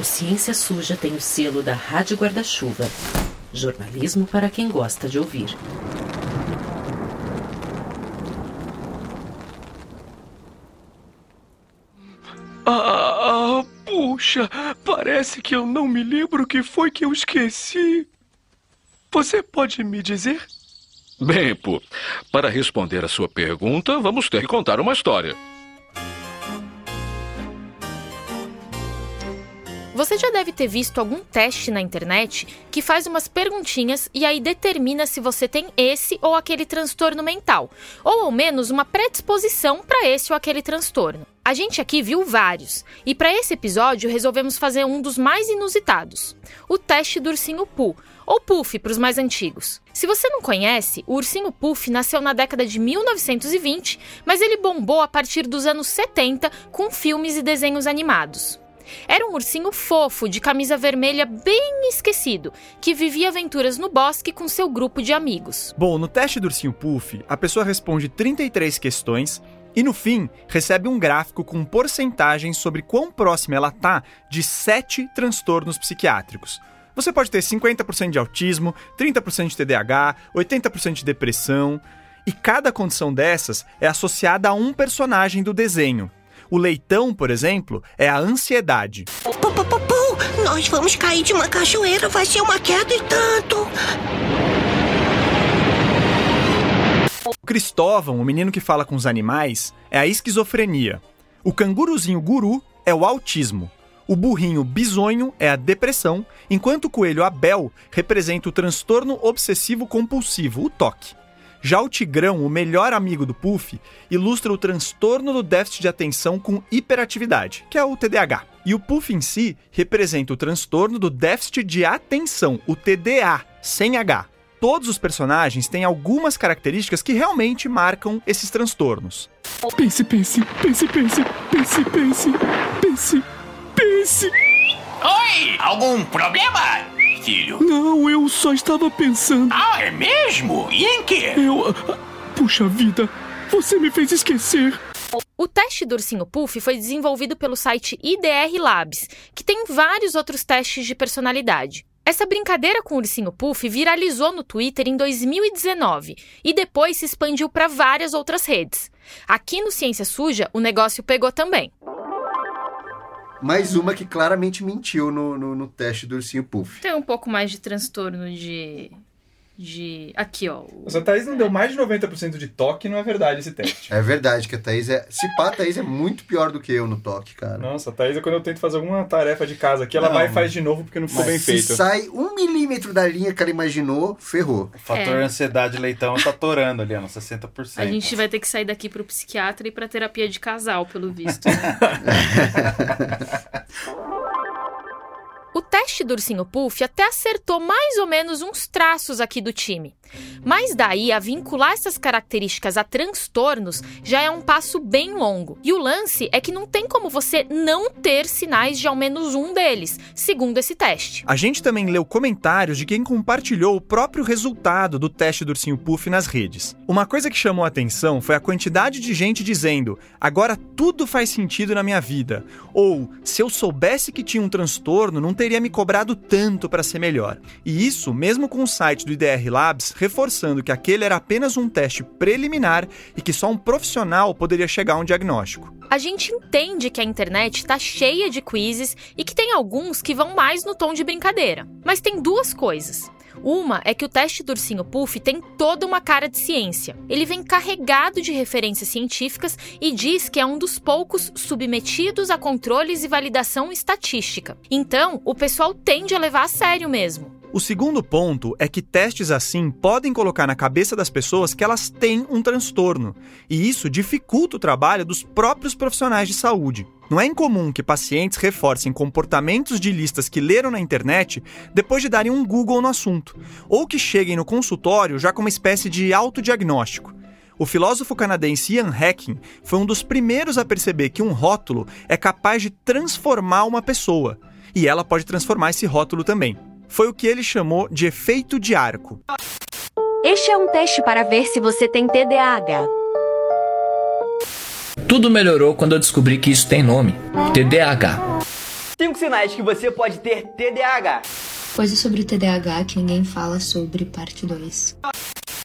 O Ciência Suja tem o selo da Rádio Guarda-Chuva. Jornalismo para quem gosta de ouvir. Ah, puxa, parece que eu não me lembro o que foi que eu esqueci. Você pode me dizer? Bem, Pô, para responder a sua pergunta, vamos ter que contar uma história. Você já deve ter visto algum teste na internet que faz umas perguntinhas e aí determina se você tem esse ou aquele transtorno mental, ou ao menos uma predisposição para esse ou aquele transtorno. A gente aqui viu vários, e para esse episódio resolvemos fazer um dos mais inusitados: o teste do ursinho Pooh, ou Puff para os mais antigos. Se você não conhece, o ursinho Puff nasceu na década de 1920, mas ele bombou a partir dos anos 70 com filmes e desenhos animados. Era um ursinho fofo, de camisa vermelha bem esquecido, que vivia aventuras no bosque com seu grupo de amigos. Bom, no teste do ursinho Puff, a pessoa responde 33 questões e no fim recebe um gráfico com porcentagens sobre quão próxima ela tá de sete transtornos psiquiátricos. Você pode ter 50% de autismo, 30% de TDAH, 80% de depressão, e cada condição dessas é associada a um personagem do desenho. O leitão, por exemplo, é a ansiedade. Pu, Nós vamos cair de uma cachoeira, vai ser uma queda e tanto. O Cristóvão, o menino que fala com os animais, é a esquizofrenia. O canguruzinho guru é o autismo. O burrinho bisonho é a depressão, enquanto o coelho Abel representa o transtorno obsessivo compulsivo, o TOC. Já o Tigrão, o melhor amigo do Puff, ilustra o transtorno do déficit de atenção com hiperatividade, que é o TDAH. E o Puff em si representa o transtorno do déficit de atenção, o TDA, sem H. Todos os personagens têm algumas características que realmente marcam esses transtornos. Pense, pense, pense, pense, pense, pense, pense, pense. Oi! Algum problema, filho? Não, eu só estava pensando. Ah, é mesmo? E em quê? Eu. Puxa vida, você me fez esquecer. O teste do ursinho Puff foi desenvolvido pelo site IDR Labs, que tem vários outros testes de personalidade. Essa brincadeira com o ursinho Puff viralizou no Twitter em 2019 e depois se expandiu para várias outras redes. Aqui no Ciência Suja, o negócio pegou também. Mais uma que claramente mentiu no, no, no teste do ursinho Puff. Tem um pouco mais de transtorno de. De. Aqui, ó. Mas a Thaís não deu mais de 90% de toque, não é verdade esse teste. É verdade que a Thaís é. Se pá, a Thaís é muito pior do que eu no toque, cara. Nossa, a Thaís, quando eu tento fazer alguma tarefa de casa aqui, ela Não, vai e faz de novo porque não ficou bem se feito. sai um milímetro da linha que ela imaginou, ferrou. O fator É. ansiedade leitão tá torando ali, ó, no 60%. A gente vai ter que sair daqui pro psiquiatra e pra terapia de casal, pelo visto. né? Teste do ursinho Puff até acertou mais ou menos uns traços aqui do time. Mas daí a vincular essas características a transtornos já é um passo bem longo. E o lance é que não tem como você não ter sinais de ao menos um deles, segundo esse teste. A gente também leu comentários de quem compartilhou o próprio resultado do teste do ursinho Puff nas redes. Uma coisa que chamou a atenção foi a quantidade de gente dizendo: agora tudo faz sentido na minha vida. Ou, se eu soubesse que tinha um transtorno, não teria me cobrado tanto para ser melhor. E isso mesmo com o site do IDR Labs reforçando que aquele era apenas um teste preliminar e que só um profissional poderia chegar a um diagnóstico. A gente entende que a internet está cheia de quizzes e que tem alguns que vão mais no tom de brincadeira. Mas tem duas coisas. Uma é que o teste do ursinho Puff tem toda uma cara de ciência. Ele vem carregado de referências científicas e diz que é um dos poucos submetidos a controles e validação estatística. Então, o pessoal tende a levar a sério mesmo. O segundo ponto é que testes assim podem colocar na cabeça das pessoas que elas têm um transtorno, e isso dificulta o trabalho dos próprios profissionais de saúde. Não é incomum que pacientes reforcem comportamentos de listas que leram na internet depois de darem um Google no assunto, ou que cheguem no consultório já com uma espécie de autodiagnóstico. O filósofo canadense Ian Hacking foi um dos primeiros a perceber que um rótulo é capaz de transformar uma pessoa, e ela pode transformar esse rótulo também. Foi o que ele chamou de efeito de arco. Este é um teste para ver se você tem TDAH. Tudo melhorou quando eu descobri que isso tem nome: TDAH. Cinco sinais que você pode ter TDAH. Coisas sobre o TDAH que ninguém fala sobre, parte 2.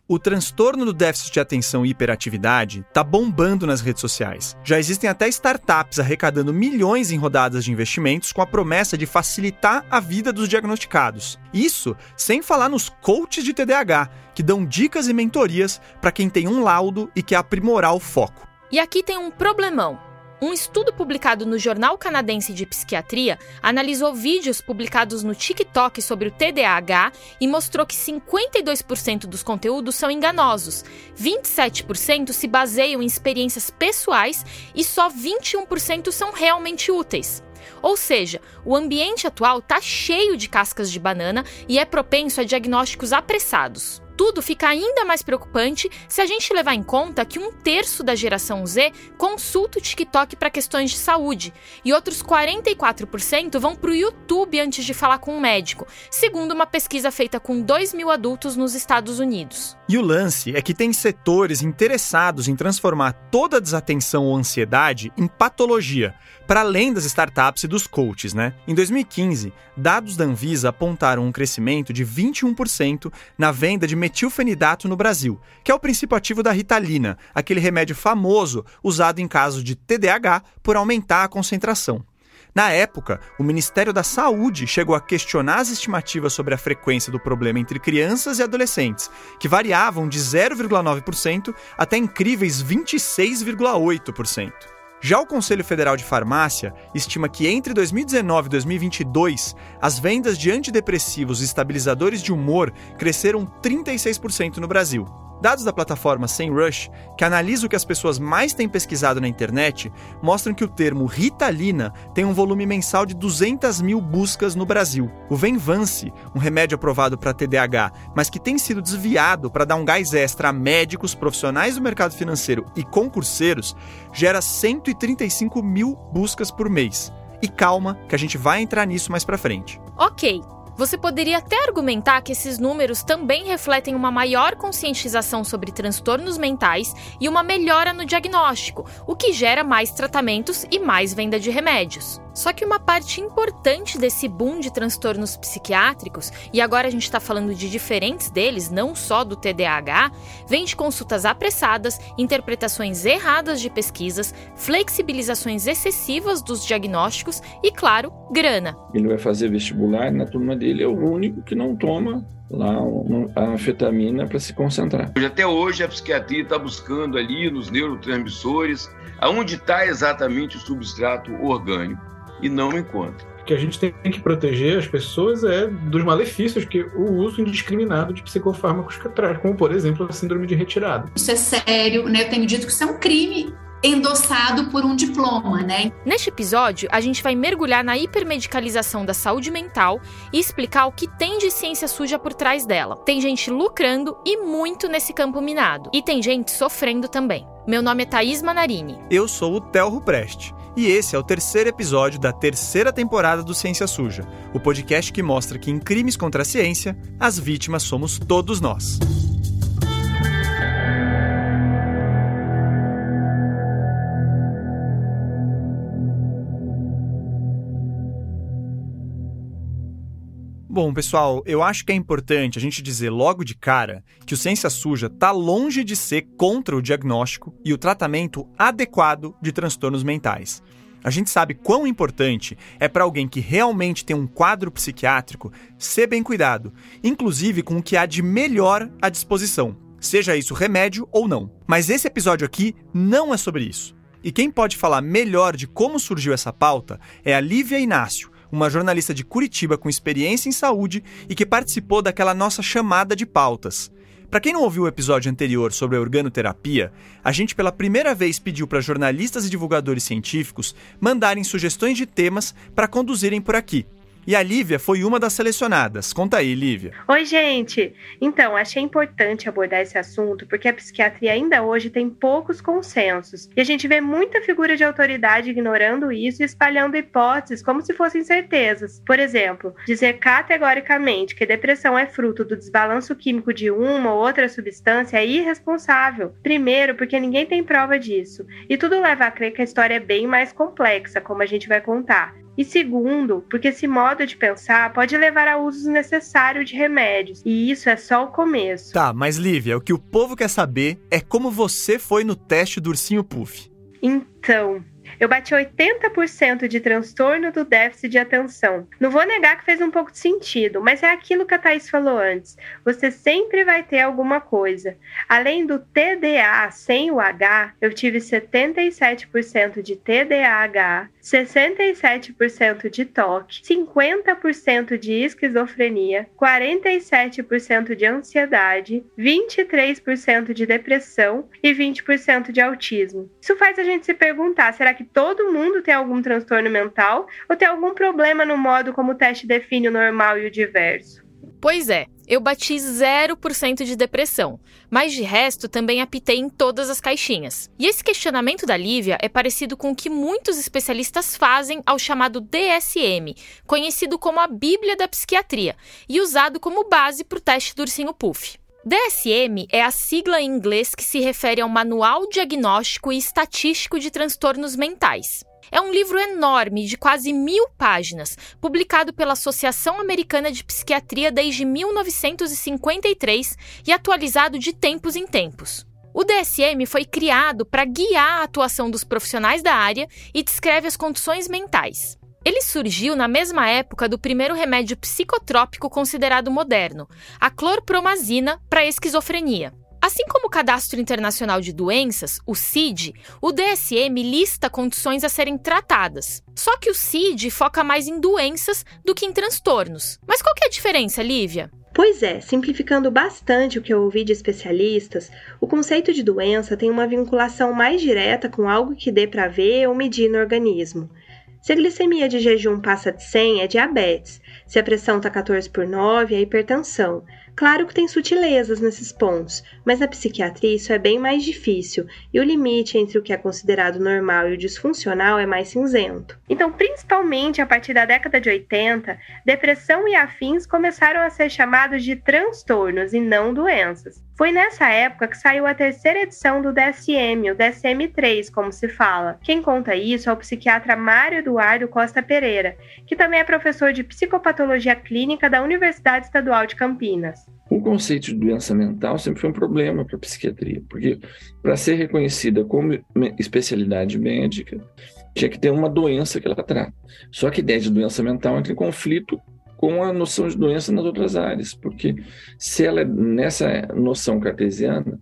O transtorno do déficit de atenção e hiperatividade está bombando nas redes sociais. Já existem até startups arrecadando milhões em rodadas de investimentos com a promessa de facilitar a vida dos diagnosticados. Isso sem falar nos coaches de TDAH, que dão dicas e mentorias para quem tem um laudo e quer aprimorar o foco. E aqui tem um problemão. Um estudo publicado no Jornal Canadense de Psiquiatria analisou vídeos publicados no TikTok sobre o TDAH e mostrou que 52% dos conteúdos são enganosos, 27% se baseiam em experiências pessoais e só 21% são realmente úteis. Ou seja, o ambiente atual está cheio de cascas de banana e é propenso a diagnósticos apressados. Tudo fica ainda mais preocupante se a gente levar em conta que um terço da geração Z consulta o TikTok para questões de saúde e outros 44% vão para o YouTube antes de falar com um médico, segundo uma pesquisa feita com 2 mil adultos nos Estados Unidos. E o lance é que tem setores interessados em transformar toda desatenção ou ansiedade em patologia, para além das startups e dos coaches, né? Em 2015, dados da Anvisa apontaram um crescimento de 21% na venda de metilfenidato no Brasil, que é o princípio ativo da Ritalina, aquele remédio famoso usado em casos de TDAH por aumentar a concentração. Na época, o Ministério da Saúde chegou a questionar as estimativas sobre a frequência do problema entre crianças e adolescentes, que variavam de 0,9% até incríveis 26,8%. Já o Conselho Federal de Farmácia estima que entre 2019 e 2022, as vendas de antidepressivos e estabilizadores de humor cresceram 36% no Brasil. Dados da plataforma SEMrush, que analisa o que as pessoas mais têm pesquisado na internet, mostram que o termo Ritalina tem um volume mensal de 200 mil buscas no Brasil. O Venvance, um remédio aprovado para TDAH, mas que tem sido desviado para dar um gás extra a médicos, profissionais do mercado financeiro e concurseiros, gera 135 mil buscas por mês. E calma, que a gente vai entrar nisso mais para frente. Ok, você poderia até argumentar que esses números também refletem uma maior conscientização sobre transtornos mentais e uma melhora no diagnóstico, o que gera mais tratamentos e mais venda de remédios. Só que uma parte importante desse boom de transtornos psiquiátricos, e agora a gente está falando de diferentes deles, não só do TDAH, vem de consultas apressadas, interpretações erradas de pesquisas, flexibilizações excessivas dos diagnósticos e, claro, grana. Ele vai fazer vestibular, na turma dele é o único que não toma lá a anfetamina para se concentrar. Até hoje a psiquiatria está buscando ali nos neurotransmissores aonde está exatamente o substrato orgânico e não encontra. O que a gente tem que proteger as pessoas é dos malefícios que o uso indiscriminado de psicofármacos traz, como por exemplo a síndrome de retirada. Isso é sério, né? Eu tenho dito que isso é um crime endossado por um diploma, né? Neste episódio, a gente vai mergulhar na hipermedicalização da saúde mental e explicar o que tem de ciência suja por trás dela. Tem gente lucrando e muito nesse campo minado. E tem gente sofrendo também. Meu nome é Thaís Manarini. Eu sou o Telro Preste. E esse é o terceiro episódio da terceira temporada do Ciência Suja, o podcast que mostra que em crimes contra a ciência, as vítimas somos todos nós. Bom, pessoal, eu acho que é importante a gente dizer logo de cara que o Ciência Suja está longe de ser contra o diagnóstico e o tratamento adequado de transtornos mentais. A gente sabe quão importante é para alguém que realmente tem um quadro psiquiátrico ser bem cuidado, inclusive com o que há de melhor à disposição, seja isso remédio ou não. Mas esse episódio aqui não é sobre isso. E quem pode falar melhor de como surgiu essa pauta é a Lívia Inácio, uma jornalista de Curitiba com experiência em saúde e que participou daquela nossa chamada de pautas. Para quem não ouviu o episódio anterior sobre a organoterapia, a gente pela primeira vez pediu para jornalistas e divulgadores científicos mandarem sugestões de temas para conduzirem por aqui. E a Lívia foi uma das selecionadas. Conta aí, Lívia. Oi, gente! Então, achei importante abordar esse assunto porque a psiquiatria ainda hoje tem poucos consensos. E a gente vê muita figura de autoridade ignorando isso e espalhando hipóteses como se fossem certezas. Por exemplo, dizer categoricamente que depressão é fruto do desbalanço químico de uma ou outra substância é irresponsável. Primeiro, porque ninguém tem prova disso. E tudo leva a crer que a história é bem mais complexa, como a gente vai contar. E segundo, porque esse modo de pensar pode levar a uso necessário de remédios, e isso é só o começo. Tá, mas Lívia, o que o povo quer saber é como você foi no teste do ursinho Puff. Então, eu bati 80% de transtorno do déficit de atenção. Não vou negar que fez um pouco de sentido, mas é aquilo que a Thaís falou antes. Você sempre vai ter alguma coisa. Além do TDA sem o H, eu tive 77% de TDAH, 67% de toque, 50% de esquizofrenia, 47% de ansiedade, 23% de depressão e 20% de autismo. Isso faz a gente se perguntar: será que todo mundo tem algum transtorno mental ou tem algum problema no modo como o teste define o normal e o diverso? Pois é, eu bati 0% de depressão, mas de resto também apitei em todas as caixinhas. E esse questionamento da Lívia é parecido com o que muitos especialistas fazem ao chamado DSM, conhecido como a Bíblia da Psiquiatria, e usado como base para o teste do ursinho Puff. DSM é a sigla em inglês que se refere ao Manual Diagnóstico e Estatístico de Transtornos Mentais. É um livro enorme, de quase mil páginas, publicado pela Associação Americana de Psiquiatria desde 1953 e atualizado de tempos em tempos. O DSM foi criado para guiar a atuação dos profissionais da área e descreve as condições mentais. Ele surgiu na mesma época do primeiro remédio psicotrópico considerado moderno, a clorpromazina para esquizofrenia. Assim como o Cadastro Internacional de Doenças, o CID, o DSM lista condições a serem tratadas. Só que o CID foca mais em doenças do que em transtornos. Mas qual é a diferença, Lívia? Pois é, simplificando bastante o que eu ouvi de especialistas, o conceito de doença tem uma vinculação mais direta com algo que dê para ver ou medir no organismo. Se a glicemia de jejum passa de 100, é diabetes. Se a pressão está 14 por 9, é hipertensão. Claro que tem sutilezas nesses pontos, mas na psiquiatria isso é bem mais difícil e o limite entre o que é considerado normal e o disfuncional é mais cinzento. Então, principalmente a partir da década de 80, depressão e afins começaram a ser chamados de transtornos e não doenças. Foi nessa época que saiu a terceira edição do DSM, o DSM-3, como se fala. Quem conta isso é o psiquiatra Mário Eduardo Costa Pereira, que também é professor de psicopatologia clínica da Universidade Estadual de Campinas. O conceito de doença mental sempre foi um problema para a psiquiatria, porque para ser reconhecida como especialidade médica, tinha que ter uma doença que ela trata. Só que a ideia de doença mental entra em conflito com a noção de doença nas outras áreas, porque se ela é nessa noção cartesiana,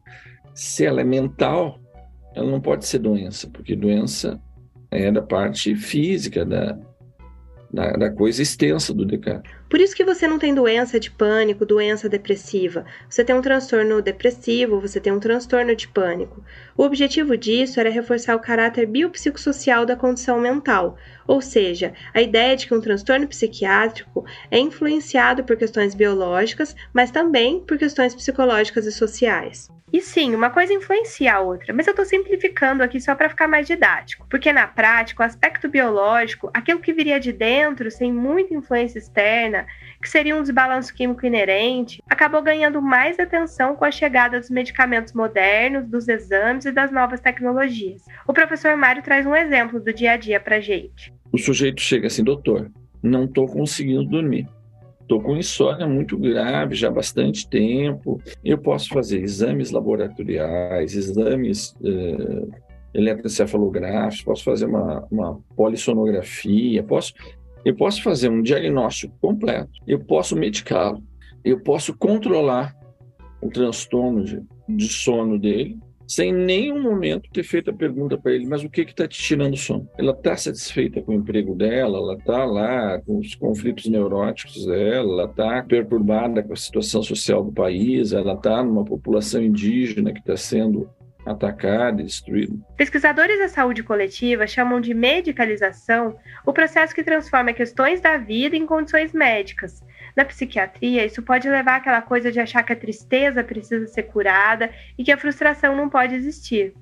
se ela é mental, ela não pode ser doença, porque doença é da parte física da, da, da coisa extensa do Descartes. Por isso que você não tem doença de pânico, doença depressiva. Você tem um transtorno depressivo, você tem um transtorno de pânico. O objetivo disso era reforçar o caráter biopsicossocial da condição mental, ou seja, a ideia de que um transtorno psiquiátrico é influenciado por questões biológicas, mas também por questões psicológicas e sociais. E sim, uma coisa influencia a outra, mas eu estou simplificando aqui só para ficar mais didático, porque na prática, o aspecto biológico, aquilo que viria de dentro, sem muita influência externa, que seria um desbalanço químico inerente, acabou ganhando mais atenção com a chegada dos medicamentos modernos, dos exames e das novas tecnologias. O professor Mário traz um exemplo do dia a dia para gente. O sujeito chega assim, doutor, não estou conseguindo dormir. Estou com insônia muito grave já há bastante tempo. Eu posso fazer exames laboratoriais, exames eh, eletroencefalográficos, posso fazer uma, uma polissonografia, posso, eu posso fazer um diagnóstico completo, eu posso medicá-lo, eu posso controlar o transtorno de, de sono dele, sem nenhum momento ter feito a pergunta para ele, mas o que está te tirando o sono? Ela está satisfeita com o emprego dela, ela está lá com os conflitos neuróticos dela, ela está perturbada com a situação social do país, ela está numa população indígena que está sendo atacada e destruída. Pesquisadores da saúde coletiva chamam de medicalização o processo que transforma questões da vida em condições médicas, na psiquiatria, isso pode levar àquela coisa de achar que a tristeza precisa ser curada e que a frustração não pode existir.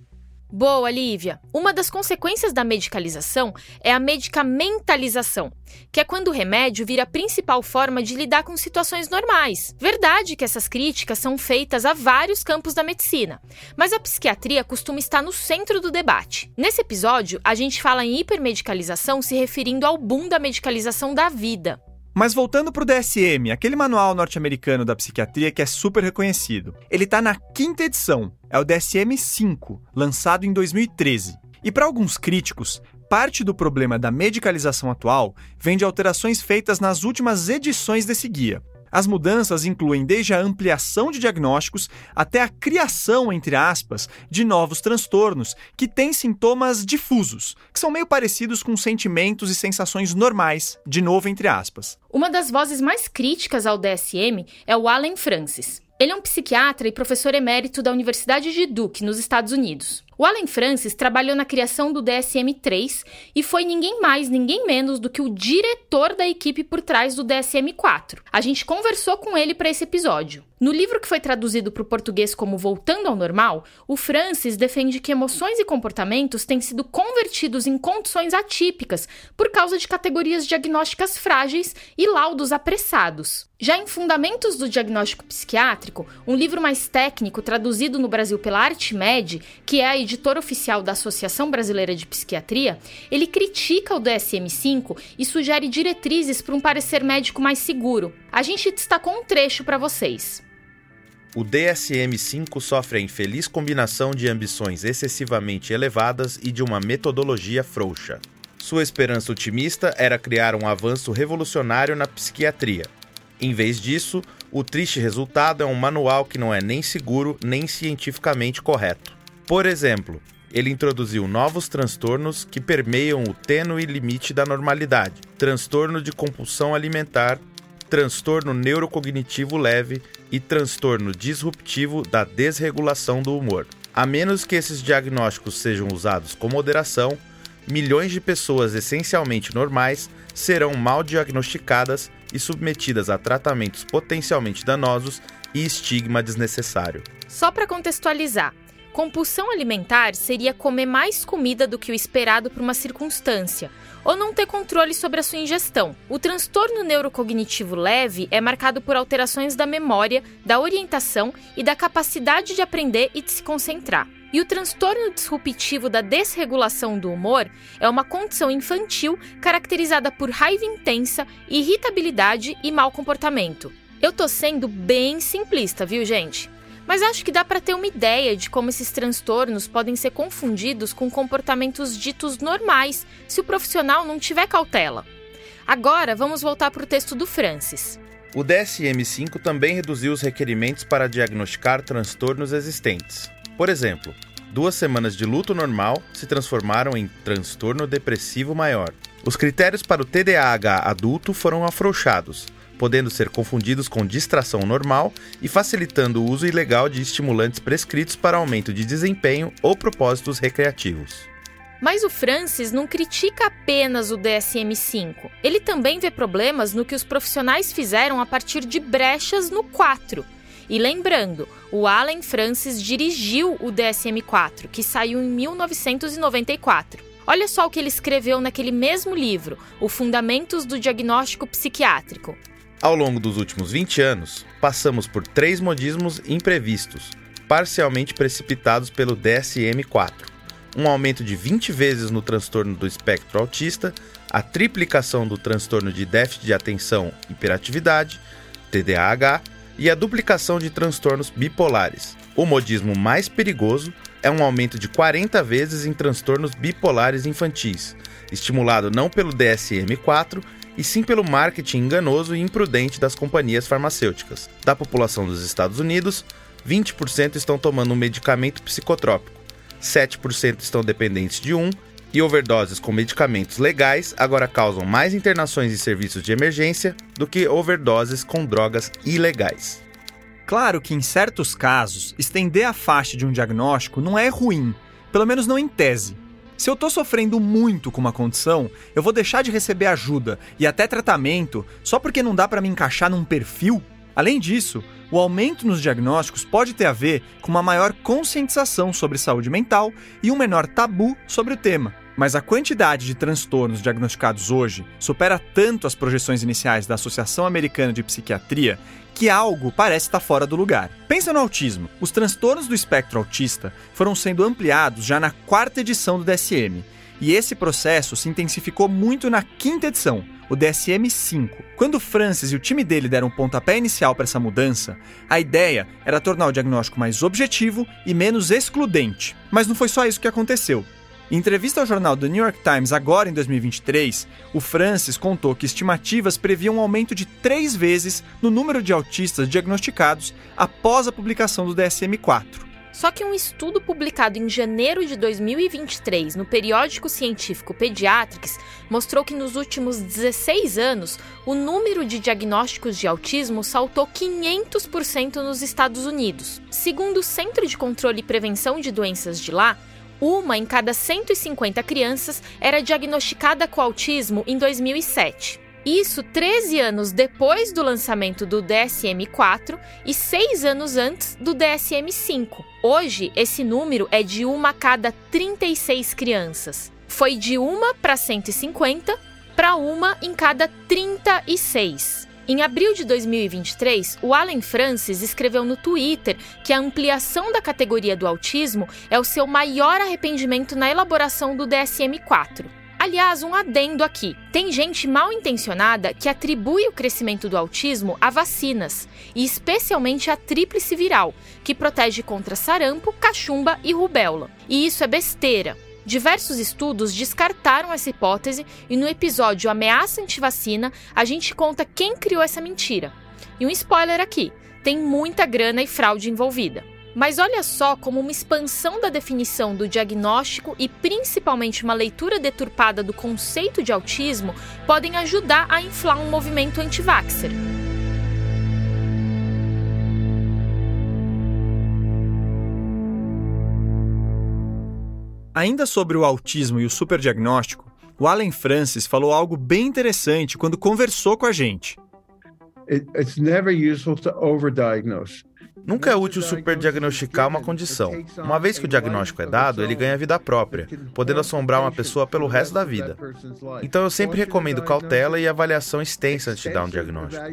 Boa, Lívia. Uma das consequências da medicalização é a medicamentalização, que é quando o remédio vira a principal forma de lidar com situações normais. Verdade que essas críticas são feitas a vários campos da medicina, mas a psiquiatria costuma estar no centro do debate. Nesse episódio, a gente fala em hipermedicalização se referindo ao boom da medicalização da vida. Mas voltando para o DSM, aquele manual norte-americano da psiquiatria que é super reconhecido. Ele está na quinta edição, é o DSM-5, lançado em 2013. E para alguns críticos, parte do problema da medicalização atual vem de alterações feitas nas últimas edições desse guia. As mudanças incluem desde a ampliação de diagnósticos até a criação, entre aspas, de novos transtornos que têm sintomas difusos, que são meio parecidos com sentimentos e sensações normais, de novo entre aspas. Uma das vozes mais críticas ao DSM é o Allen Francis. Ele é um psiquiatra e professor emérito da Universidade de Duke, nos Estados Unidos. O Allen Francis trabalhou na criação do DSM-3 e foi ninguém mais, ninguém menos do que o diretor da equipe por trás do DSM-4. A gente conversou com ele para esse episódio. No livro que foi traduzido para o português como Voltando ao Normal, o Francis defende que emoções e comportamentos têm sido convertidos em condições atípicas por causa de categorias diagnósticas frágeis e laudos apressados. Já em Fundamentos do Diagnóstico Psiquiátrico, um livro mais técnico traduzido no Brasil pela Artmed, que é a editor oficial da Associação Brasileira de Psiquiatria, ele critica o DSM-5 e sugere diretrizes para um parecer médico mais seguro. A gente destacou um trecho para vocês. O DSM-5 sofre a infeliz combinação de ambições excessivamente elevadas e de uma metodologia frouxa. Sua esperança otimista era criar um avanço revolucionário na psiquiatria. Em vez disso, o triste resultado é um manual que não é nem seguro nem cientificamente correto. Por exemplo, ele introduziu novos transtornos que permeiam o tênue limite da normalidade: transtorno de compulsão alimentar, transtorno neurocognitivo leve e transtorno disruptivo da desregulação do humor. A menos que esses diagnósticos sejam usados com moderação, milhões de pessoas essencialmente normais serão mal diagnosticadas e submetidas a tratamentos potencialmente danosos e estigma desnecessário. Só para contextualizar, Compulsão alimentar seria comer mais comida do que o esperado por uma circunstância, ou não ter controle sobre a sua ingestão. O transtorno neurocognitivo leve é marcado por alterações da memória, da orientação e da capacidade de aprender e de se concentrar. E o transtorno disruptivo da desregulação do humor é uma condição infantil caracterizada por raiva intensa, irritabilidade e mau comportamento. Eu tô sendo bem simplista, viu, gente? Mas acho que dá para ter uma ideia de como esses transtornos podem ser confundidos com comportamentos ditos normais se o profissional não tiver cautela. Agora vamos voltar para o texto do Francis. O DSM-5 também reduziu os requerimentos para diagnosticar transtornos existentes. Por exemplo, duas semanas de luto normal se transformaram em transtorno depressivo maior. Os critérios para o TDAH adulto foram afrouxados, podendo ser confundidos com distração normal e facilitando o uso ilegal de estimulantes prescritos para aumento de desempenho ou propósitos recreativos. Mas o Francis não critica apenas o DSM-5. Ele também vê problemas no que os profissionais fizeram a partir de brechas no 4. E lembrando, o Allen Francis dirigiu o DSM-4, que saiu em 1994. Olha só o que ele escreveu naquele mesmo livro, O Fundamentos do Diagnóstico Psiquiátrico. Ao longo dos últimos 20 anos, passamos por três modismos imprevistos, parcialmente precipitados pelo DSM-4. Um aumento de 20 vezes no transtorno do espectro autista, a triplicação do transtorno de déficit de atenção e hiperatividade, TDAH, e a duplicação de transtornos bipolares. O modismo mais perigoso é um aumento de 40 vezes em transtornos bipolares infantis, estimulado não pelo DSM-4, e sim pelo marketing enganoso e imprudente das companhias farmacêuticas. Da população dos Estados Unidos, 20% estão tomando um medicamento psicotrópico, 7% estão dependentes de um, e overdoses com medicamentos legais agora causam mais internações em serviços de emergência do que overdoses com drogas ilegais. Claro que em certos casos, estender a faixa de um diagnóstico não é ruim, pelo menos não em tese. Se eu tô sofrendo muito com uma condição, eu vou deixar de receber ajuda e até tratamento só porque não dá para me encaixar num perfil? Além disso, o aumento nos diagnósticos pode ter a ver com uma maior conscientização sobre saúde mental e um menor tabu sobre o tema. Mas a quantidade de transtornos diagnosticados hoje supera tanto as projeções iniciais da Associação Americana de Psiquiatria que algo parece estar fora do lugar. Pensa no autismo. Os transtornos do espectro autista foram sendo ampliados já na quarta edição do DSM. E esse processo se intensificou muito na quinta edição, o DSM-5. Quando Francis e o time dele deram um pontapé inicial para essa mudança, a ideia era tornar o diagnóstico mais objetivo e menos excludente. Mas não foi só isso que aconteceu. Em entrevista ao jornal The New York Times, agora em 2023, o Francis contou que estimativas previam um aumento de três vezes no número de autistas diagnosticados após a publicação do DSM-4. Só que um estudo publicado em janeiro de 2023 no periódico científico Pediatrics mostrou que nos últimos 16 anos o número de diagnósticos de autismo saltou 500% nos Estados Unidos. Segundo o Centro de Controle e Prevenção de Doenças de lá, uma em cada 150 crianças era diagnosticada com autismo em 2007. Isso 13 anos depois do lançamento do DSM-4 e 6 anos antes do DSM-5. Hoje, esse número é de uma a cada 36 crianças. Foi de uma para 150 para uma em cada 36. Em abril de 2023, o Allen Francis escreveu no Twitter que a ampliação da categoria do autismo é o seu maior arrependimento na elaboração do DSM-4. Aliás, um adendo aqui: tem gente mal intencionada que atribui o crescimento do autismo a vacinas, e especialmente a tríplice viral, que protege contra sarampo, cachumba e rubéola. E isso é besteira. Diversos estudos descartaram essa hipótese e no episódio Ameaça Antivacina a gente conta quem criou essa mentira. E um spoiler aqui: tem muita grana e fraude envolvida. Mas olha só como uma expansão da definição do diagnóstico e principalmente uma leitura deturpada do conceito de autismo podem ajudar a inflar um movimento anti-vaxxer. Ainda sobre o autismo e o superdiagnóstico, o Allen Francis falou algo bem interessante quando conversou com a gente. It's never useful to overdiagnose. Nunca é útil superdiagnosticar uma condição. Uma vez que o diagnóstico é dado, ele ganha vida própria, podendo assombrar uma pessoa pelo resto da vida. Então eu sempre recomendo cautela e avaliação extensa antes de dar um diagnóstico.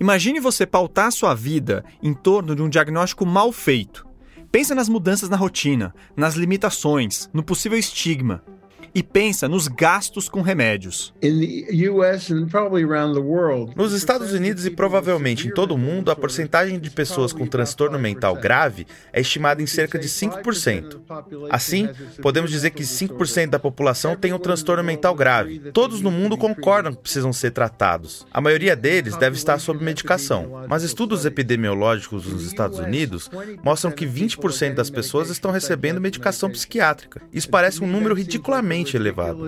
Imagine você pautar sua vida em torno de um diagnóstico mal feito. Pensa nas mudanças na rotina, nas limitações, no possível estigma e pensa nos gastos com remédios. Nos Estados Unidos e provavelmente em todo o mundo, a porcentagem de pessoas com transtorno mental grave é estimada em cerca de 5%. Assim, podemos dizer que 5% da população tem um transtorno mental grave. Todos no mundo concordam que precisam ser tratados. A maioria deles deve estar sob medicação, mas estudos epidemiológicos nos Estados Unidos mostram que 20% das pessoas estão recebendo medicação psiquiátrica. Isso parece um número ridiculamente extremamente elevado.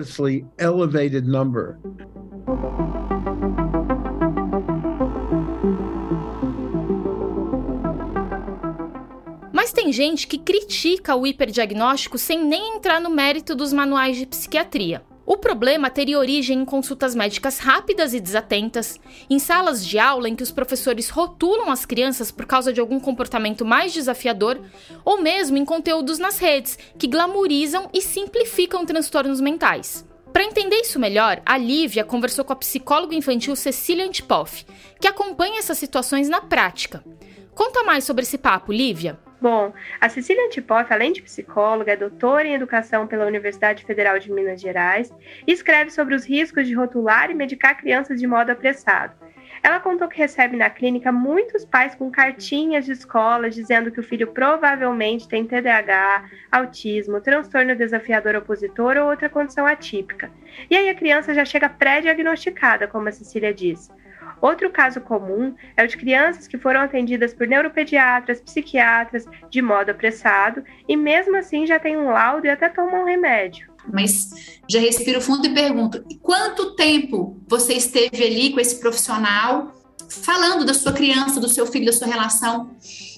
Mas tem gente que critica o hiperdiagnóstico sem nem entrar no mérito dos manuais de psiquiatria. O problema teria origem em consultas médicas rápidas e desatentas, em salas de aula em que os professores rotulam as crianças por causa de algum comportamento mais desafiador, ou mesmo em conteúdos nas redes que glamourizam e simplificam transtornos mentais. Para entender isso melhor, a Lívia conversou com a psicóloga infantil Cecília Antipoff, que acompanha essas situações na prática. Conta mais sobre esse papo, Lívia. Bom, a Cecília Antipoff, além de psicóloga, é doutora em educação pela Universidade Federal de Minas Gerais e escreve sobre os riscos de rotular e medicar crianças de modo apressado. Ela contou que recebe na clínica muitos pais com cartinhas de escola dizendo que o filho provavelmente tem TDAH, autismo, transtorno desafiador opositor ou outra condição atípica. E aí a criança já chega pré-diagnosticada, como a Cecília disse. Outro caso comum é o de crianças que foram atendidas por neuropediatras, psiquiatras de modo apressado e mesmo assim já tem um laudo e até tomam um remédio. Mas já respiro fundo e pergunto: quanto tempo você esteve ali com esse profissional falando da sua criança, do seu filho, da sua relação?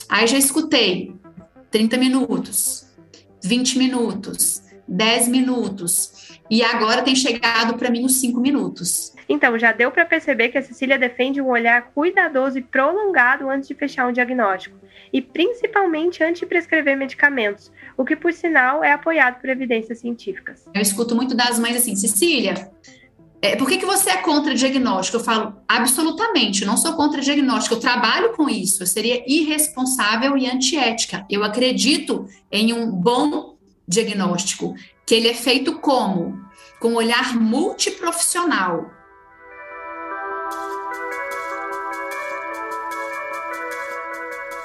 Aí já escutei 30 minutos, 20 minutos, 10 minutos. e agora tem chegado para mim os cinco minutos. Então, já deu para perceber que a Cecília defende um olhar cuidadoso e prolongado antes de fechar um diagnóstico, e principalmente antes de prescrever medicamentos, o que, por sinal, é apoiado por evidências científicas. Eu escuto muito das mães assim, Cecília, é, por que, que você é contra diagnóstico? Eu falo, absolutamente, não sou contra diagnóstico, eu trabalho com isso, eu seria irresponsável e antiética. Eu acredito em um bom diagnóstico, que ele é feito como? Com um olhar multiprofissional.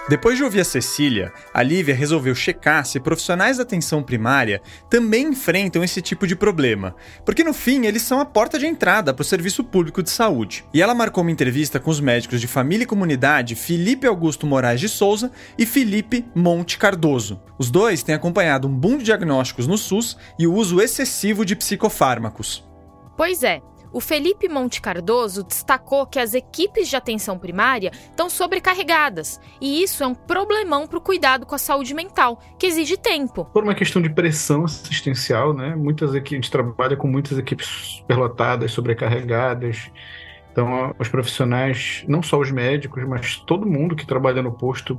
Depois de ouvir a Cecília, a Lívia resolveu checar se profissionais da atenção primária também enfrentam esse tipo de problema, porque no fim eles são a porta de entrada para o serviço público de saúde. E ela marcou uma entrevista com os médicos de família e comunidade Felipe Augusto Moraes de Souza e Felipe Monte Cardoso. Os dois têm acompanhado um boom de diagnósticos no SUS e o uso excessivo de psicofármacos. Pois é, o Felipe Monte Cardoso destacou que as equipes de atenção primária estão sobrecarregadas, e isso é um problemão para o cuidado com a saúde mental, que exige tempo. Por uma questão de pressão assistencial, né? Muitas equipes, a gente trabalha com muitas equipes superlotadas, sobrecarregadas. Então, os profissionais, não só os médicos, mas todo mundo que trabalha no posto,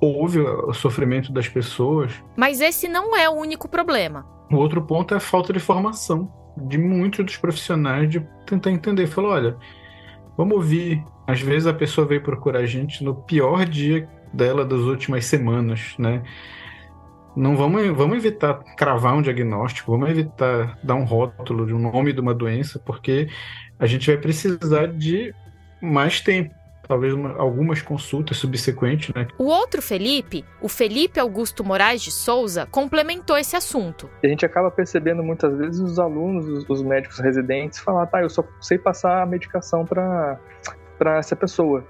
ouve o sofrimento das pessoas. Mas esse não é o único problema. O outro ponto é a falta de formação de muitos dos profissionais de tentar entender. Falou, olha, vamos ouvir. Às vezes a pessoa veio procurar a gente no pior dia dela das últimas semanas, né? Não vamos, vamos evitar cravar um diagnóstico, vamos evitar dar um rótulo de um nome de uma doença, porque a gente vai precisar de mais tempo talvez uma, algumas consultas subsequentes, né? O outro Felipe, o Felipe Augusto Moraes de Souza, complementou esse assunto. A gente acaba percebendo muitas vezes os alunos, os, os médicos residentes, falar, tá, eu só sei passar a medicação para essa pessoa.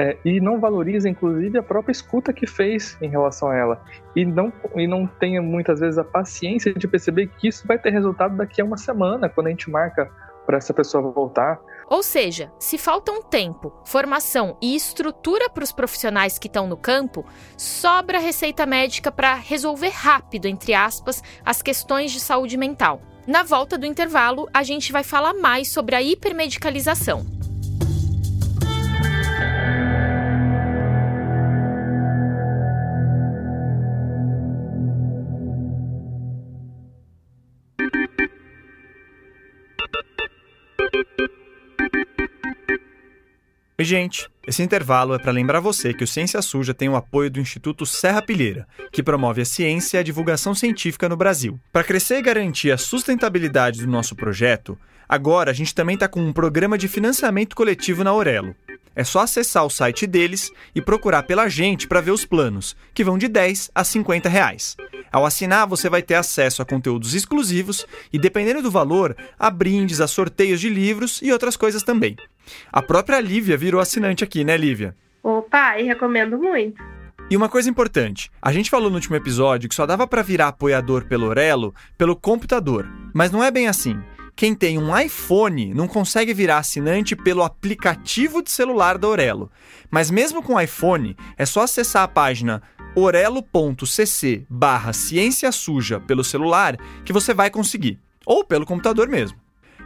É, e não valoriza, inclusive, a própria escuta que fez em relação a ela. E não, e não tenha muitas vezes a paciência de perceber que isso vai ter resultado daqui a uma semana, quando a gente marca para essa pessoa voltar. Ou seja, se faltam tempo, formação e estrutura para os profissionais que estão no campo, sobra receita médica para resolver rápido, entre aspas, as questões de saúde mental. Na volta do intervalo, a gente vai falar mais sobre a hipermedicalização. Oi, gente! Esse intervalo é para lembrar você que o Ciência Suja tem o apoio do Instituto Serra Pilheira, que promove a ciência e a divulgação científica no Brasil. Para crescer e garantir a sustentabilidade do nosso projeto, agora a gente também está com um programa de financiamento coletivo na Aurelo. É só acessar o site deles e procurar pela gente para ver os planos, que vão de 10 a 50 reais. Ao assinar, você vai ter acesso a conteúdos exclusivos e, dependendo do valor, a brindes, a sorteios de livros e outras coisas também. A própria Lívia virou assinante aqui, né, Lívia? Opa, e recomendo muito. E uma coisa importante, a gente falou no último episódio que só dava para virar apoiador pelo Orelo pelo computador, mas não é bem assim. Quem tem um iPhone não consegue virar assinante pelo aplicativo de celular da Orelo. Mas mesmo com iPhone, é só acessar a página orelo.cc barra ciência suja pelo celular que você vai conseguir. Ou pelo computador mesmo.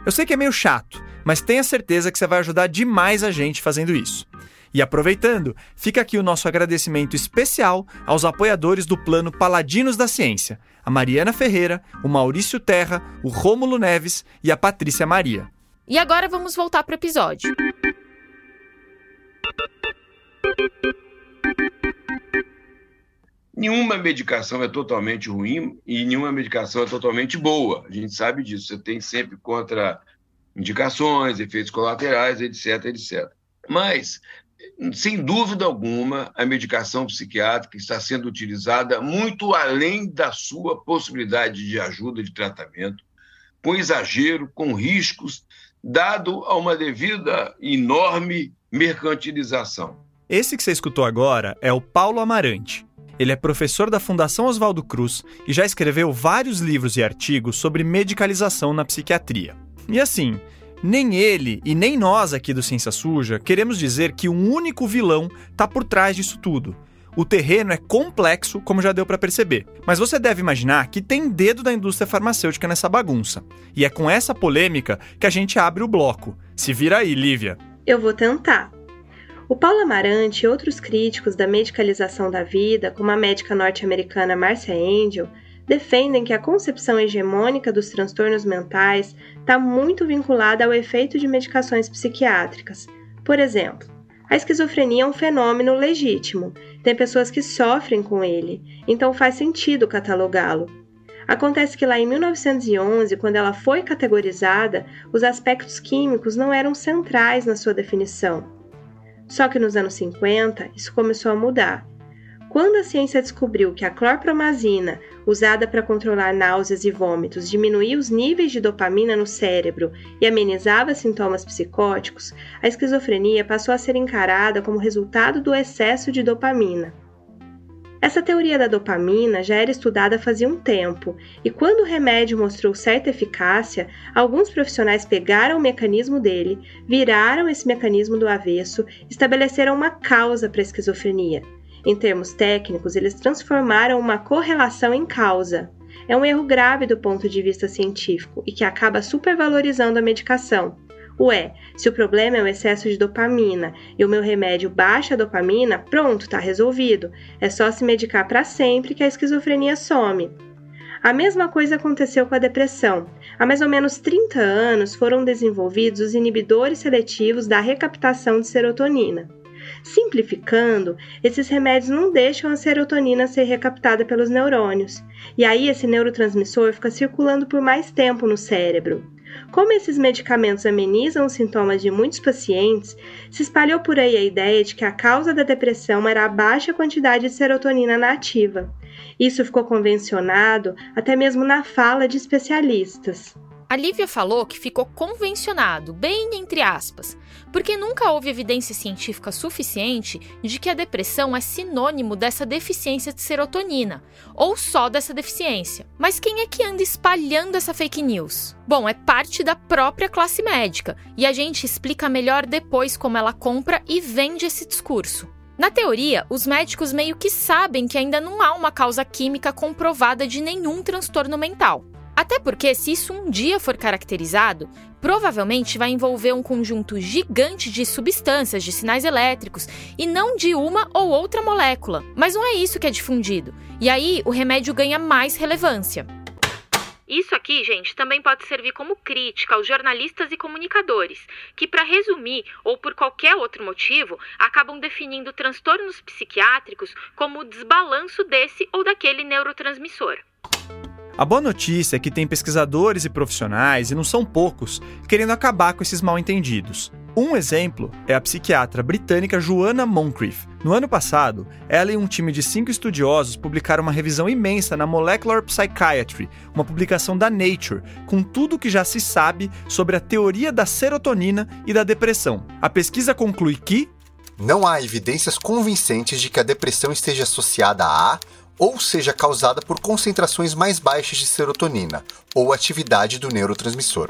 Eu sei que é meio chato, mas tenha certeza que você vai ajudar demais a gente fazendo isso. E aproveitando, fica aqui o nosso agradecimento especial aos apoiadores do plano Paladinos da Ciência, a Mariana Ferreira, o Maurício Terra, o Rômulo Neves e a Patrícia Maria. E agora vamos voltar para o episódio. Nenhuma medicação é totalmente ruim e nenhuma medicação é totalmente boa. A gente sabe disso. Você tem sempre contraindicações, efeitos colaterais, etc, etc. Mas, sem dúvida alguma, a medicação psiquiátrica está sendo utilizada muito além da sua possibilidade de ajuda de tratamento, com exagero, com riscos, dado a uma devida enorme mercantilização. Esse que você escutou agora é o Paulo Amarante. Ele é professor da Fundação Oswaldo Cruz e já escreveu vários livros e artigos sobre medicalização na psiquiatria. E assim, nem ele e nem nós aqui do Ciência Suja queremos dizer que um único vilão está por trás disso tudo. O terreno é complexo, como já deu para perceber, mas você deve imaginar que tem dedo da indústria farmacêutica nessa bagunça. E é com essa polêmica que a gente abre o bloco. Se vira aí, Lívia. Eu vou tentar. O Paulo Amarante e outros críticos da medicalização da vida, como a médica norte-americana Marcia Angel, defendem que a concepção hegemônica dos transtornos mentais está muito vinculada ao efeito de medicações psiquiátricas. Por exemplo, a esquizofrenia é um fenômeno legítimo, tem pessoas que sofrem com ele, então faz sentido catalogá-lo. Acontece que lá em 1911, quando ela foi categorizada, os aspectos químicos não eram centrais na sua definição. Só que nos anos 50, isso começou a mudar. Quando a ciência descobriu que a clorpromazina, usada para controlar náuseas e vômitos, diminuía os níveis de dopamina no cérebro e amenizava sintomas psicóticos, a esquizofrenia passou a ser encarada como resultado do excesso de dopamina. Essa teoria da dopamina já era estudada fazia um tempo, e quando o remédio mostrou certa eficácia, alguns profissionais pegaram o mecanismo dele, viraram esse mecanismo do avesso, estabeleceram uma causa para a esquizofrenia. Em termos técnicos, eles transformaram uma correlação em causa. É um erro grave do ponto de vista científico e que acaba supervalorizando a medicação. Ué, se o problema é o excesso de dopamina e o meu remédio baixa a dopamina, pronto, tá resolvido. É só se medicar para sempre que a esquizofrenia some. A mesma coisa aconteceu com a depressão. Há mais ou menos 30 anos foram desenvolvidos os inibidores seletivos da recaptação de serotonina. Simplificando, esses remédios não deixam a serotonina ser recaptada pelos neurônios, e aí esse neurotransmissor fica circulando por mais tempo no cérebro. Como esses medicamentos amenizam os sintomas de muitos pacientes, se espalhou por aí a ideia de que a causa da depressão era a baixa quantidade de serotonina nativa. Isso ficou convencionado até mesmo na fala de especialistas. A Lívia falou que ficou convencionado, bem entre aspas, porque nunca houve evidência científica suficiente de que a depressão é sinônimo dessa deficiência de serotonina, ou só dessa deficiência. Mas quem é que anda espalhando essa fake news? Bom, é parte da própria classe médica, e a gente explica melhor depois como ela compra e vende esse discurso. Na teoria, os médicos meio que sabem que ainda não há uma causa química comprovada de nenhum transtorno mental. Até porque, se isso um dia for caracterizado, provavelmente vai envolver um conjunto gigante de substâncias, de sinais elétricos, e não de uma ou outra molécula. Mas não é isso que é difundido. E aí o remédio ganha mais relevância. Isso aqui, gente, também pode servir como crítica aos jornalistas e comunicadores, que, para resumir ou por qualquer outro motivo, acabam definindo transtornos psiquiátricos como o desbalanço desse ou daquele neurotransmissor. A boa notícia é que tem pesquisadores e profissionais, e não são poucos, querendo acabar com esses mal-entendidos. Um exemplo é a psiquiatra britânica Joanna Moncrief. No ano passado, ela e um time de cinco estudiosos publicaram uma revisão imensa na Molecular Psychiatry, uma publicação da Nature, com tudo o que já se sabe sobre a teoria da serotonina e da depressão. A pesquisa conclui que não há evidências convincentes de que a depressão esteja associada a ou seja causada por concentrações mais baixas de serotonina ou atividade do neurotransmissor.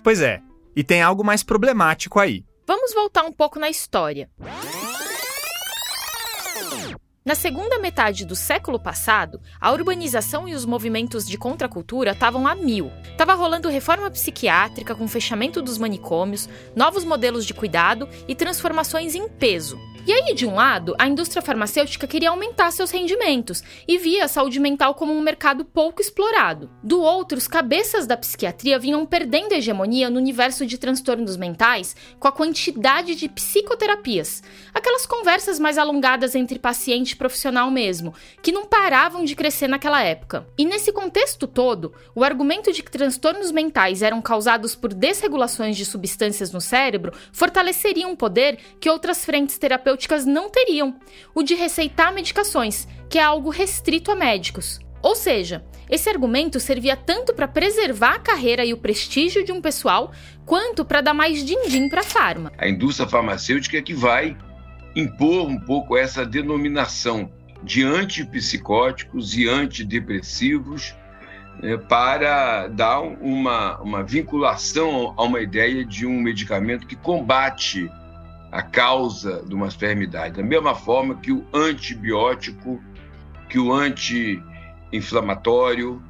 Pois é, e tem algo mais problemático aí. Vamos voltar um pouco na história. Na segunda metade do século passado, a urbanização e os movimentos de contracultura estavam a mil. Tava rolando reforma psiquiátrica com fechamento dos manicômios, novos modelos de cuidado e transformações em peso. E aí, de um lado, a indústria farmacêutica queria aumentar seus rendimentos e via a saúde mental como um mercado pouco explorado. Do outro, os cabeças da psiquiatria vinham perdendo hegemonia no universo de transtornos mentais com a quantidade de psicoterapias, aquelas conversas mais alongadas entre paciente e profissional mesmo, que não paravam de crescer naquela época. E nesse contexto todo, o argumento de que transtornos mentais eram causados por desregulações de substâncias no cérebro fortaleceria um poder que outras frentes terapêuticas terapêuticas não teriam, o de receitar medicações, que é algo restrito a médicos. Ou seja, esse argumento servia tanto para preservar a carreira e o prestígio de um pessoal, quanto para dar mais din-din para a farma. A indústria farmacêutica é que vai impor um pouco essa denominação de antipsicóticos e antidepressivos né, para dar uma, uma vinculação a uma ideia de um medicamento que combate a causa de uma enfermidade. Da mesma forma que o antibiótico, que o anti-inflamatório,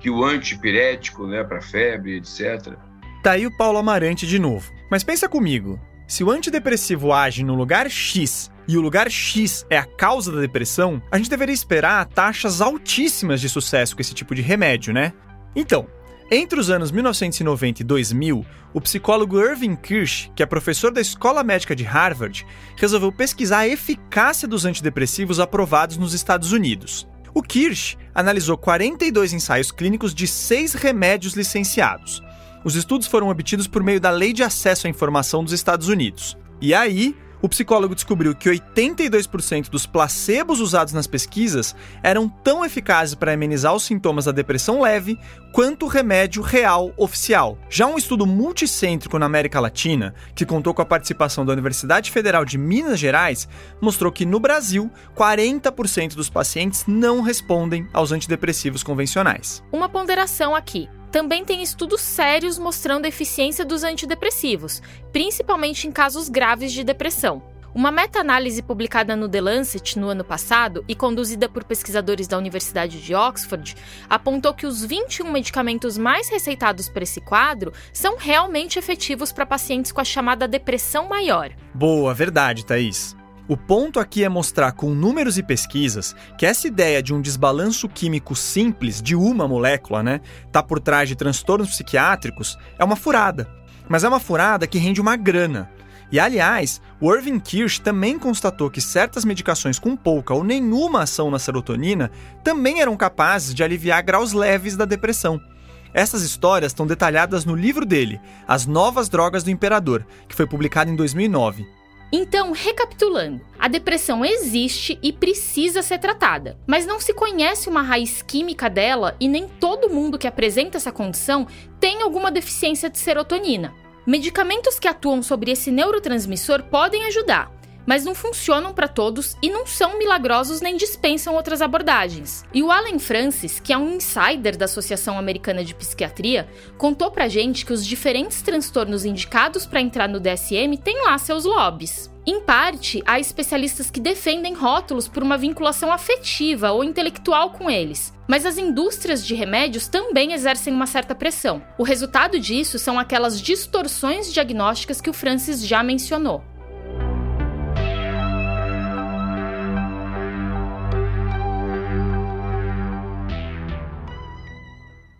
que o antipirético, né, para febre, etc. Tá aí o Paulo Amarante de novo. Mas pensa comigo, se o antidepressivo age no lugar X e o lugar X é a causa da depressão, a gente deveria esperar taxas altíssimas de sucesso com esse tipo de remédio, né? Então, entre os anos 1990 e 2000, o psicólogo Irving Kirsch, que é professor da Escola Médica de Harvard, resolveu pesquisar a eficácia dos antidepressivos aprovados nos Estados Unidos. O Kirsch analisou 42 ensaios clínicos de seis remédios licenciados. Os estudos foram obtidos por meio da Lei de Acesso à Informação dos Estados Unidos. E aí, o psicólogo descobriu que 82% dos placebos usados nas pesquisas eram tão eficazes para amenizar os sintomas da depressão leve quanto o remédio real oficial. Já um estudo multicêntrico na América Latina, que contou com a participação da Universidade Federal de Minas Gerais, mostrou que no Brasil, 40% dos pacientes não respondem aos antidepressivos convencionais. Uma ponderação aqui. Também tem estudos sérios mostrando a eficiência dos antidepressivos, principalmente em casos graves de depressão. Uma meta-análise publicada no The Lancet no ano passado e conduzida por pesquisadores da Universidade de Oxford apontou que os 21 medicamentos mais receitados para esse quadro são realmente efetivos para pacientes com a chamada depressão maior. Boa, verdade, Thaís. O ponto aqui é mostrar com números e pesquisas que essa ideia de um desbalanço químico simples de uma molécula, né, tá por trás de transtornos psiquiátricos é uma furada. Mas é uma furada que rende uma grana. E aliás, o Irving Kirsch também constatou que certas medicações com pouca ou nenhuma ação na serotonina também eram capazes de aliviar graus leves da depressão. Essas histórias estão detalhadas no livro dele, As Novas Drogas do Imperador, que foi publicado em 2009. Então, recapitulando, a depressão existe e precisa ser tratada, mas não se conhece uma raiz química dela e nem todo mundo que apresenta essa condição tem alguma deficiência de serotonina. Medicamentos que atuam sobre esse neurotransmissor podem ajudar, mas não funcionam para todos e não são milagrosos nem dispensam outras abordagens. E o Alan Francis, que é um insider da Associação Americana de Psiquiatria, contou pra gente que os diferentes transtornos indicados para entrar no DSM têm lá seus lobbies. Em parte, há especialistas que defendem rótulos por uma vinculação afetiva ou intelectual com eles, mas as indústrias de remédios também exercem uma certa pressão. O resultado disso são aquelas distorções diagnósticas que o Francis já mencionou.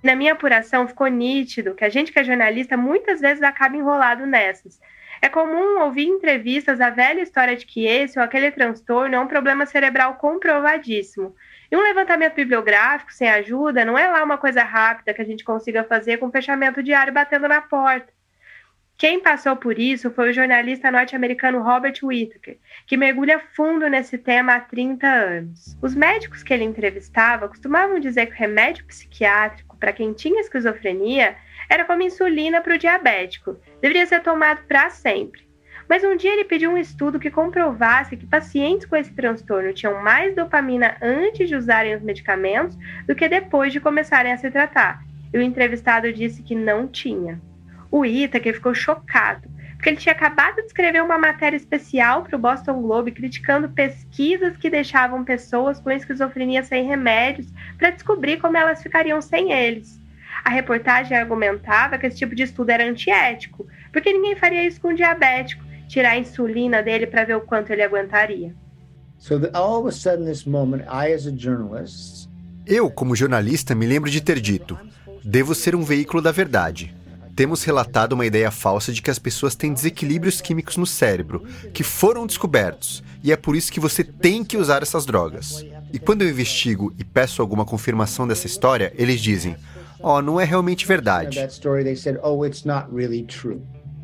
Na minha apuração, ficou nítido que a gente que é jornalista muitas vezes acaba enrolado nessas. É comum ouvir entrevistas a velha história de que esse ou aquele transtorno é um problema cerebral comprovadíssimo. E um levantamento bibliográfico sem ajuda não é lá uma coisa rápida que a gente consiga fazer com fechamento diário batendo na porta. Quem passou por isso foi o jornalista norte-americano Robert Whittaker, que mergulha fundo nesse tema há 30 anos. Os médicos que ele entrevistava costumavam dizer que o remédio psiquiátrico para quem tinha esquizofrenia era como insulina para o diabético, deveria ser tomado para sempre. Mas um dia ele pediu um estudo que comprovasse que pacientes com esse transtorno tinham mais dopamina antes de usarem os medicamentos do que depois de começarem a se tratar. E o entrevistado disse que não tinha. O Itaker ficou chocado, porque ele tinha acabado de escrever uma matéria especial para o Boston Globe criticando pesquisas que deixavam pessoas com esquizofrenia sem remédios para descobrir como elas ficariam sem eles. A reportagem argumentava que esse tipo de estudo era antiético, porque ninguém faria isso com um diabético, tirar a insulina dele para ver o quanto ele aguentaria. So that all of a sudden this moment, I as a journalist, eu como jornalista me lembro de ter dito: devo ser um veículo da verdade. Temos relatado uma ideia falsa de que as pessoas têm desequilíbrios químicos no cérebro, que foram descobertos, e é por isso que você tem que usar essas drogas. E quando eu investigo e peço alguma confirmação dessa história, eles dizem: Ó, oh, não é realmente verdade.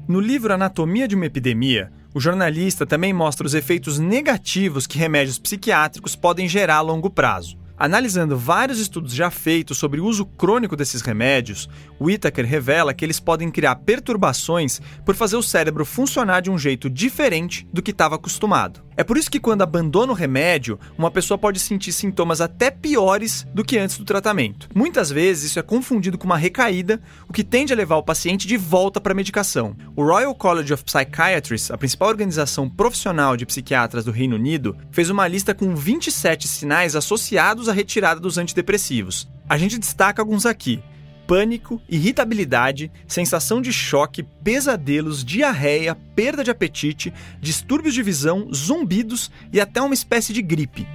No livro Anatomia de uma Epidemia, o jornalista também mostra os efeitos negativos que remédios psiquiátricos podem gerar a longo prazo. Analisando vários estudos já feitos sobre o uso crônico desses remédios, Whittaker revela que eles podem criar perturbações por fazer o cérebro funcionar de um jeito diferente do que estava acostumado. É por isso que quando abandona o remédio, uma pessoa pode sentir sintomas até piores do que antes do tratamento. Muitas vezes isso é confundido com uma recaída, o que tende a levar o paciente de volta para a medicação. O Royal College of Psychiatrists, a principal organização profissional de psiquiatras do Reino Unido, fez uma lista com 27 sinais associados à retirada dos antidepressivos. A gente destaca alguns aqui: pânico, irritabilidade, sensação de choque, pesadelos, diarreia, perda de apetite, distúrbios de visão, zumbidos e até uma espécie de gripe.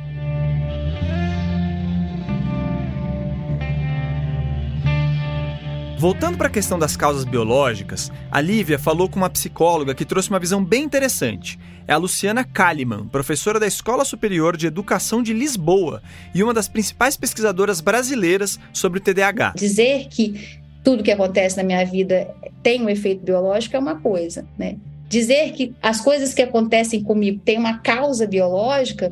Voltando para a questão das causas biológicas, a Lívia falou com uma psicóloga que trouxe uma visão bem interessante. É a Luciana Kalimann, professora da Escola Superior de Educação de Lisboa e uma das principais pesquisadoras brasileiras sobre o TDAH. Dizer que tudo que acontece na minha vida tem um efeito biológico é uma coisa, né? Dizer que as coisas que acontecem comigo têm uma causa biológica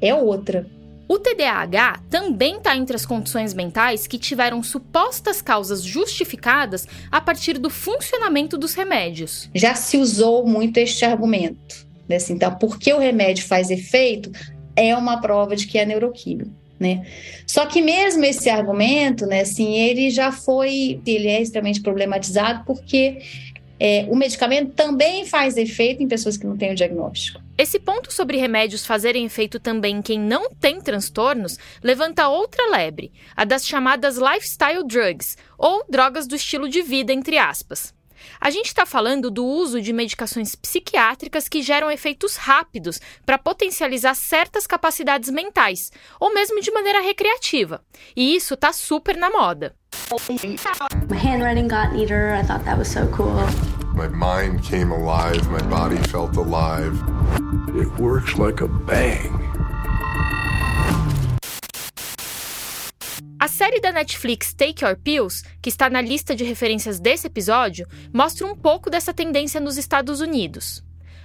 é outra. O TDAH também está entre as condições mentais que tiveram supostas causas justificadas a partir do funcionamento dos remédios. Já se usou muito este argumento. Né? Assim, então, porque o remédio faz efeito, é uma prova de que é neuroquímico. Né? Só que mesmo esse argumento, né, assim, ele já foi, ele é extremamente problematizado porque é, o medicamento também faz efeito em pessoas que não têm o diagnóstico. Esse ponto sobre remédios fazerem efeito também em quem não tem transtornos levanta outra lebre, a das chamadas lifestyle drugs, ou drogas do estilo de vida, entre aspas. A gente está falando do uso de medicações psiquiátricas que geram efeitos rápidos para potencializar certas capacidades mentais, ou mesmo de maneira recreativa. E isso está super na moda. My handwriting got neater. I thought that was so cool. My mind came alive. My body felt alive. It works like a bang. A série da Netflix Take Your Pills, que está na lista de referências desse episódio, mostra um pouco dessa tendência nos Estados Unidos.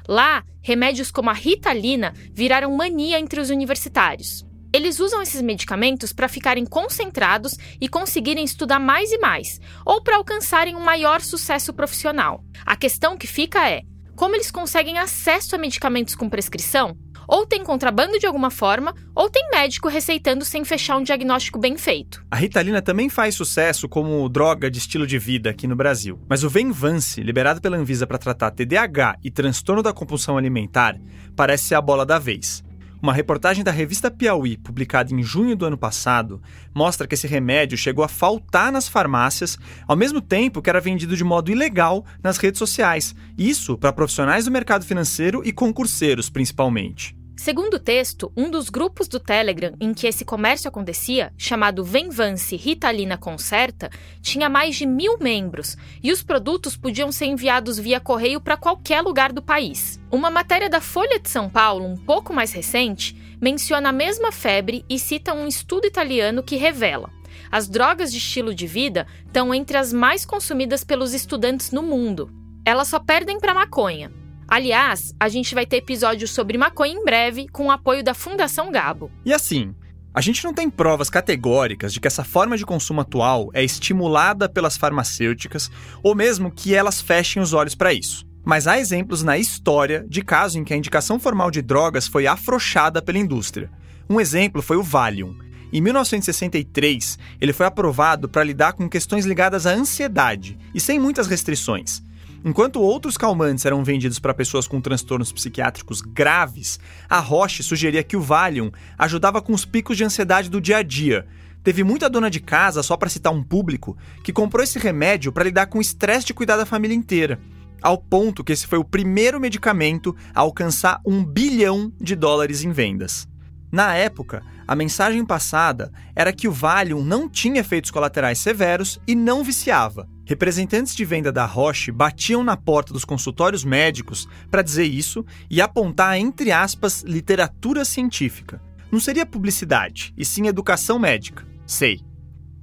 Lá, remédios como a Ritalina viraram mania entre os universitários. Eles usam esses medicamentos para ficarem concentrados e conseguirem estudar mais e mais, ou para alcançarem um maior sucesso profissional. A questão que fica é: como eles conseguem acesso a medicamentos com prescrição? Ou tem contrabando de alguma forma, ou tem médico receitando sem fechar um diagnóstico bem feito. A Ritalina também faz sucesso como droga de estilo de vida aqui no Brasil. Mas o Venvance, liberado pela Anvisa para tratar TDAH e transtorno da compulsão alimentar, parece ser a bola da vez. Uma reportagem da revista Piauí, publicada em junho do ano passado, mostra que esse remédio chegou a faltar nas farmácias, ao mesmo tempo que era vendido de modo ilegal nas redes sociais. Isso para profissionais do mercado financeiro e concurseiros, principalmente. Segundo o texto, um dos grupos do Telegram em que esse comércio acontecia, chamado Venvance Ritalina Concerta, tinha mais de mil membros e os produtos podiam ser enviados via correio para qualquer lugar do país. Uma matéria da Folha de São Paulo, um pouco mais recente, menciona a mesma febre e cita um estudo italiano que revela. As drogas de estilo de vida estão entre as mais consumidas pelos estudantes no mundo. Elas só perdem para maconha, Aliás, a gente vai ter episódio sobre maconha em breve com o apoio da Fundação Gabo. E assim, a gente não tem provas categóricas de que essa forma de consumo atual é estimulada pelas farmacêuticas ou mesmo que elas fechem os olhos para isso. Mas há exemplos na história de casos em que a indicação formal de drogas foi afrouxada pela indústria. Um exemplo foi o Valium. Em 1963, ele foi aprovado para lidar com questões ligadas à ansiedade e sem muitas restrições. Enquanto outros calmantes eram vendidos para pessoas com transtornos psiquiátricos graves, a Roche sugeria que o Valium ajudava com os picos de ansiedade do dia a dia. Teve muita dona de casa, só para citar um público, que comprou esse remédio para lidar com o estresse de cuidar da família inteira. Ao ponto que esse foi o primeiro medicamento a alcançar um bilhão de dólares em vendas. Na época, a mensagem passada era que o Valium não tinha efeitos colaterais severos e não viciava. Representantes de venda da Roche batiam na porta dos consultórios médicos para dizer isso e apontar, entre aspas, literatura científica. Não seria publicidade, e sim educação médica. Sei.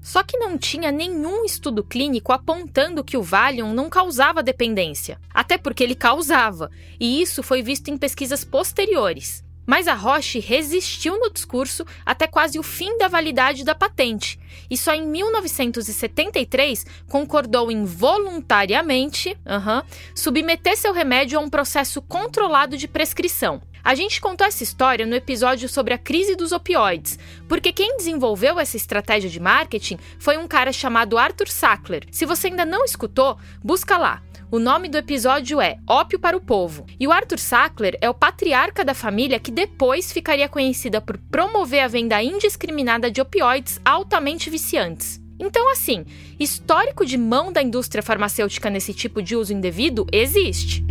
Só que não tinha nenhum estudo clínico apontando que o Valium não causava dependência, até porque ele causava, e isso foi visto em pesquisas posteriores. Mas a Roche resistiu no discurso até quase o fim da validade da patente, e só em 1973 concordou em voluntariamente uhum, submeter seu remédio a um processo controlado de prescrição. A gente contou essa história no episódio sobre a crise dos opioides, porque quem desenvolveu essa estratégia de marketing foi um cara chamado Arthur Sackler. Se você ainda não escutou, busca lá. O nome do episódio é Ópio para o Povo. E o Arthur Sackler é o patriarca da família que depois ficaria conhecida por promover a venda indiscriminada de opioides altamente viciantes. Então, assim, histórico de mão da indústria farmacêutica nesse tipo de uso indevido existe.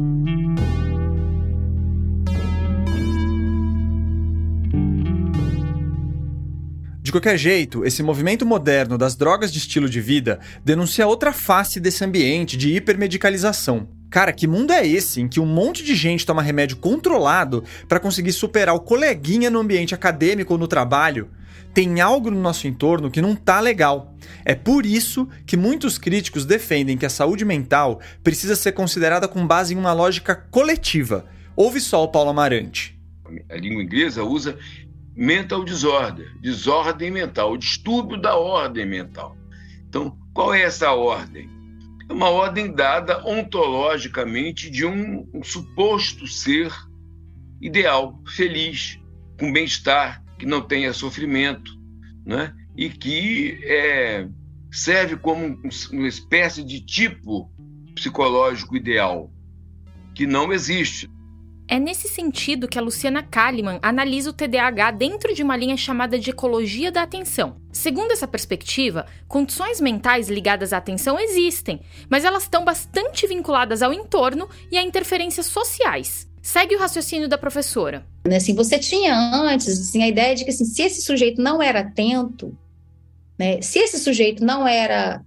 qualquer jeito, esse movimento moderno das drogas de estilo de vida denuncia outra face desse ambiente de hipermedicalização. Cara, que mundo é esse em que um monte de gente toma remédio controlado para conseguir superar o coleguinha no ambiente acadêmico ou no trabalho? Tem algo no nosso entorno que não tá legal. É por isso que muitos críticos defendem que a saúde mental precisa ser considerada com base em uma lógica coletiva. Ouve só o Paulo Amarante. A língua inglesa usa mental disorder, desordem mental, distúrbio da ordem mental. Então, qual é essa ordem? É uma ordem dada ontologicamente de um, um suposto ser ideal, feliz, com bem-estar, que não tenha sofrimento, né? e que é, serve como uma espécie de tipo psicológico ideal, que não existe. É nesse sentido que a Luciana Kalimann analisa o TDAH dentro de uma linha chamada de ecologia da atenção. Segundo essa perspectiva, condições mentais ligadas à atenção existem, mas elas estão bastante vinculadas ao entorno e a interferências sociais. Segue o raciocínio da professora. Né, assim, você tinha antes assim, a ideia de que assim, se esse sujeito não era atento, né, se esse sujeito não era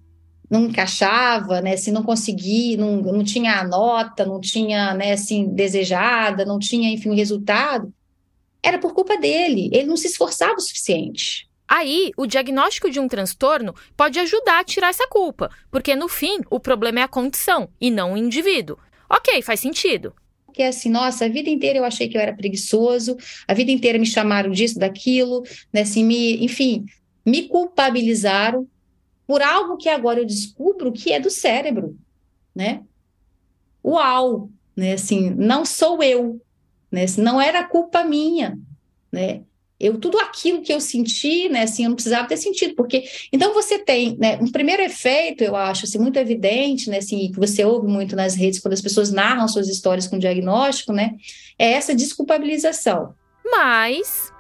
não encaixava, né, se não conseguia, não, não tinha a nota, não tinha, né, assim, desejada, não tinha, enfim, o resultado, era por culpa dele, ele não se esforçava o suficiente. Aí, o diagnóstico de um transtorno pode ajudar a tirar essa culpa, porque no fim, o problema é a condição e não o indivíduo. Ok, faz sentido. Que é assim, nossa, a vida inteira eu achei que eu era preguiçoso, a vida inteira me chamaram disso, daquilo, né, assim, me, enfim, me culpabilizaram por algo que agora eu descubro que é do cérebro, né? Uau, né? Assim, não sou eu, né? Assim, não era culpa minha, né? Eu tudo aquilo que eu senti, né? Assim, eu não precisava ter sentido, porque então você tem, né? Um primeiro efeito, eu acho, assim, muito evidente, né? Assim, que você ouve muito nas redes quando as pessoas narram suas histórias com diagnóstico, né? É essa desculpabilização. Mas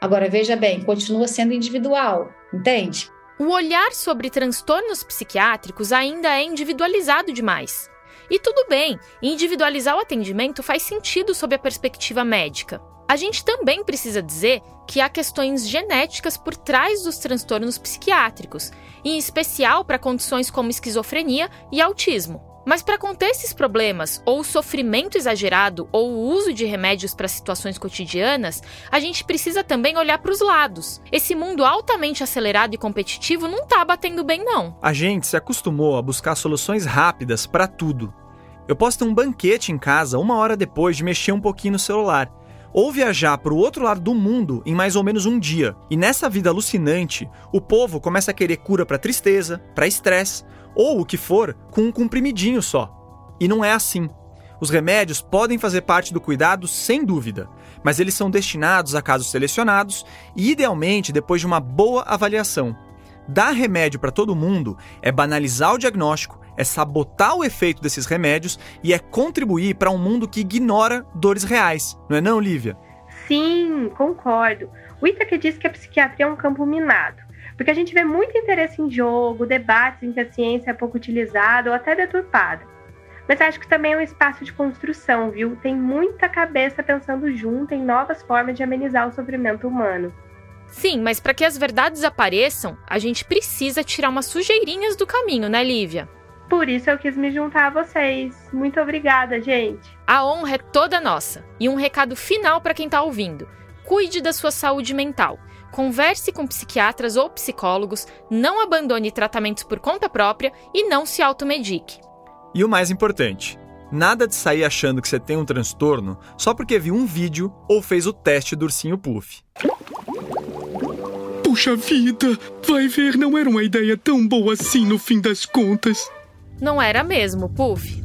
agora veja bem, continua sendo individual, entende? O olhar sobre transtornos psiquiátricos ainda é individualizado demais. E tudo bem, individualizar o atendimento faz sentido sob a perspectiva médica. A gente também precisa dizer que há questões genéticas por trás dos transtornos psiquiátricos, em especial para condições como esquizofrenia e autismo. Mas para conter esses problemas, ou o sofrimento exagerado, ou o uso de remédios para situações cotidianas, a gente precisa também olhar para os lados. Esse mundo altamente acelerado e competitivo não está batendo bem, não. A gente se acostumou a buscar soluções rápidas para tudo. Eu posso ter um banquete em casa uma hora depois de mexer um pouquinho no celular ou viajar para o outro lado do mundo em mais ou menos um dia. E nessa vida alucinante, o povo começa a querer cura para tristeza, para estresse ou o que for, com um comprimidinho só. E não é assim. Os remédios podem fazer parte do cuidado sem dúvida, mas eles são destinados a casos selecionados e, idealmente, depois de uma boa avaliação. Dar remédio para todo mundo é banalizar o diagnóstico, é sabotar o efeito desses remédios e é contribuir para um mundo que ignora dores reais. Não é não, Lívia? Sim, concordo. O Itaque diz que a psiquiatria é um campo minado. Porque a gente vê muito interesse em jogo, debates em que a ciência é pouco utilizada ou até deturpada. Mas acho que também é um espaço de construção, viu? Tem muita cabeça pensando junto em novas formas de amenizar o sofrimento humano. Sim, mas para que as verdades apareçam, a gente precisa tirar umas sujeirinhas do caminho, né, Lívia? Por isso eu quis me juntar a vocês. Muito obrigada, gente. A honra é toda nossa. E um recado final para quem está ouvindo: cuide da sua saúde mental converse com psiquiatras ou psicólogos, não abandone tratamentos por conta própria e não se automedique. E o mais importante, nada de sair achando que você tem um transtorno só porque viu um vídeo ou fez o teste do ursinho Puff. Puxa vida! Vai ver, não era uma ideia tão boa assim no fim das contas. Não era mesmo, Puff.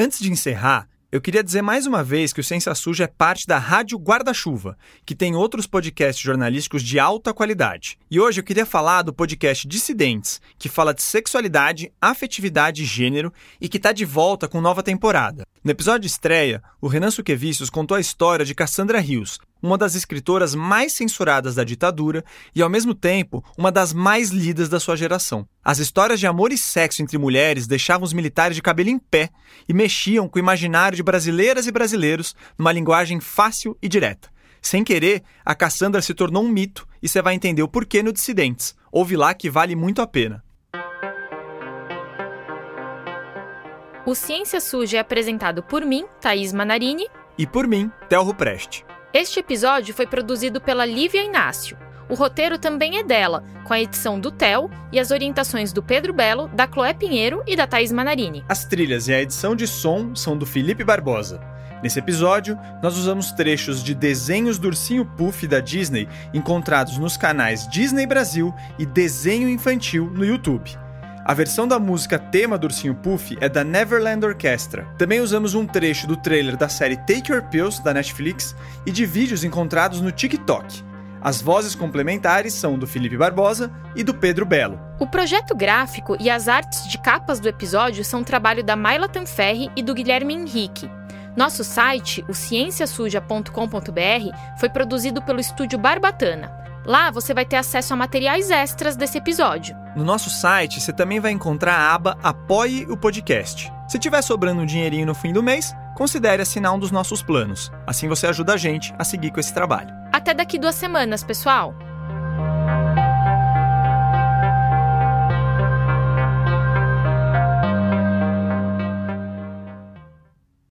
Antes de encerrar, eu queria dizer mais uma vez que o Ciência Suja é parte da Rádio Guarda-Chuva, que tem outros podcasts jornalísticos de alta qualidade. E hoje eu queria falar do podcast Dissidentes, que fala de sexualidade, afetividade e gênero e que está de volta com nova temporada. No episódio estreia, o Renan Suquevicius contou a história de Cassandra Rios, uma das escritoras mais censuradas da ditadura e, ao mesmo tempo, uma das mais lidas da sua geração. As histórias de amor e sexo entre mulheres deixavam os militares de cabelo em pé e mexiam com o imaginário de brasileiras e brasileiros numa linguagem fácil e direta. Sem querer, a Cassandra se tornou um mito e você vai entender o porquê no Dissidentes. Ouve lá que vale muito a pena. O Ciência Suja é apresentado por mim, Thaís Manarini. E por mim, Telro Preste. Este episódio foi produzido pela Lívia Inácio. O roteiro também é dela, com a edição do Theo e as orientações do Pedro Belo, da Chloé Pinheiro e da Thaís Manarini. As trilhas e a edição de som são do Felipe Barbosa. Nesse episódio, nós usamos trechos de desenhos do ursinho Puff da Disney encontrados nos canais Disney Brasil e Desenho Infantil no YouTube. A versão da música tema do Ursinho Puff é da Neverland Orchestra. Também usamos um trecho do trailer da série Take Your Pills da Netflix e de vídeos encontrados no TikTok. As vozes complementares são do Felipe Barbosa e do Pedro Belo. O projeto gráfico e as artes de capas do episódio são trabalho da Maila Tanferri e do Guilherme Henrique. Nosso site, o cienciasuja.com.br, foi produzido pelo estúdio Barbatana. Lá você vai ter acesso a materiais extras desse episódio. No nosso site você também vai encontrar a aba Apoie o Podcast. Se tiver sobrando um dinheirinho no fim do mês, considere assinar um dos nossos planos. Assim você ajuda a gente a seguir com esse trabalho. Até daqui duas semanas, pessoal!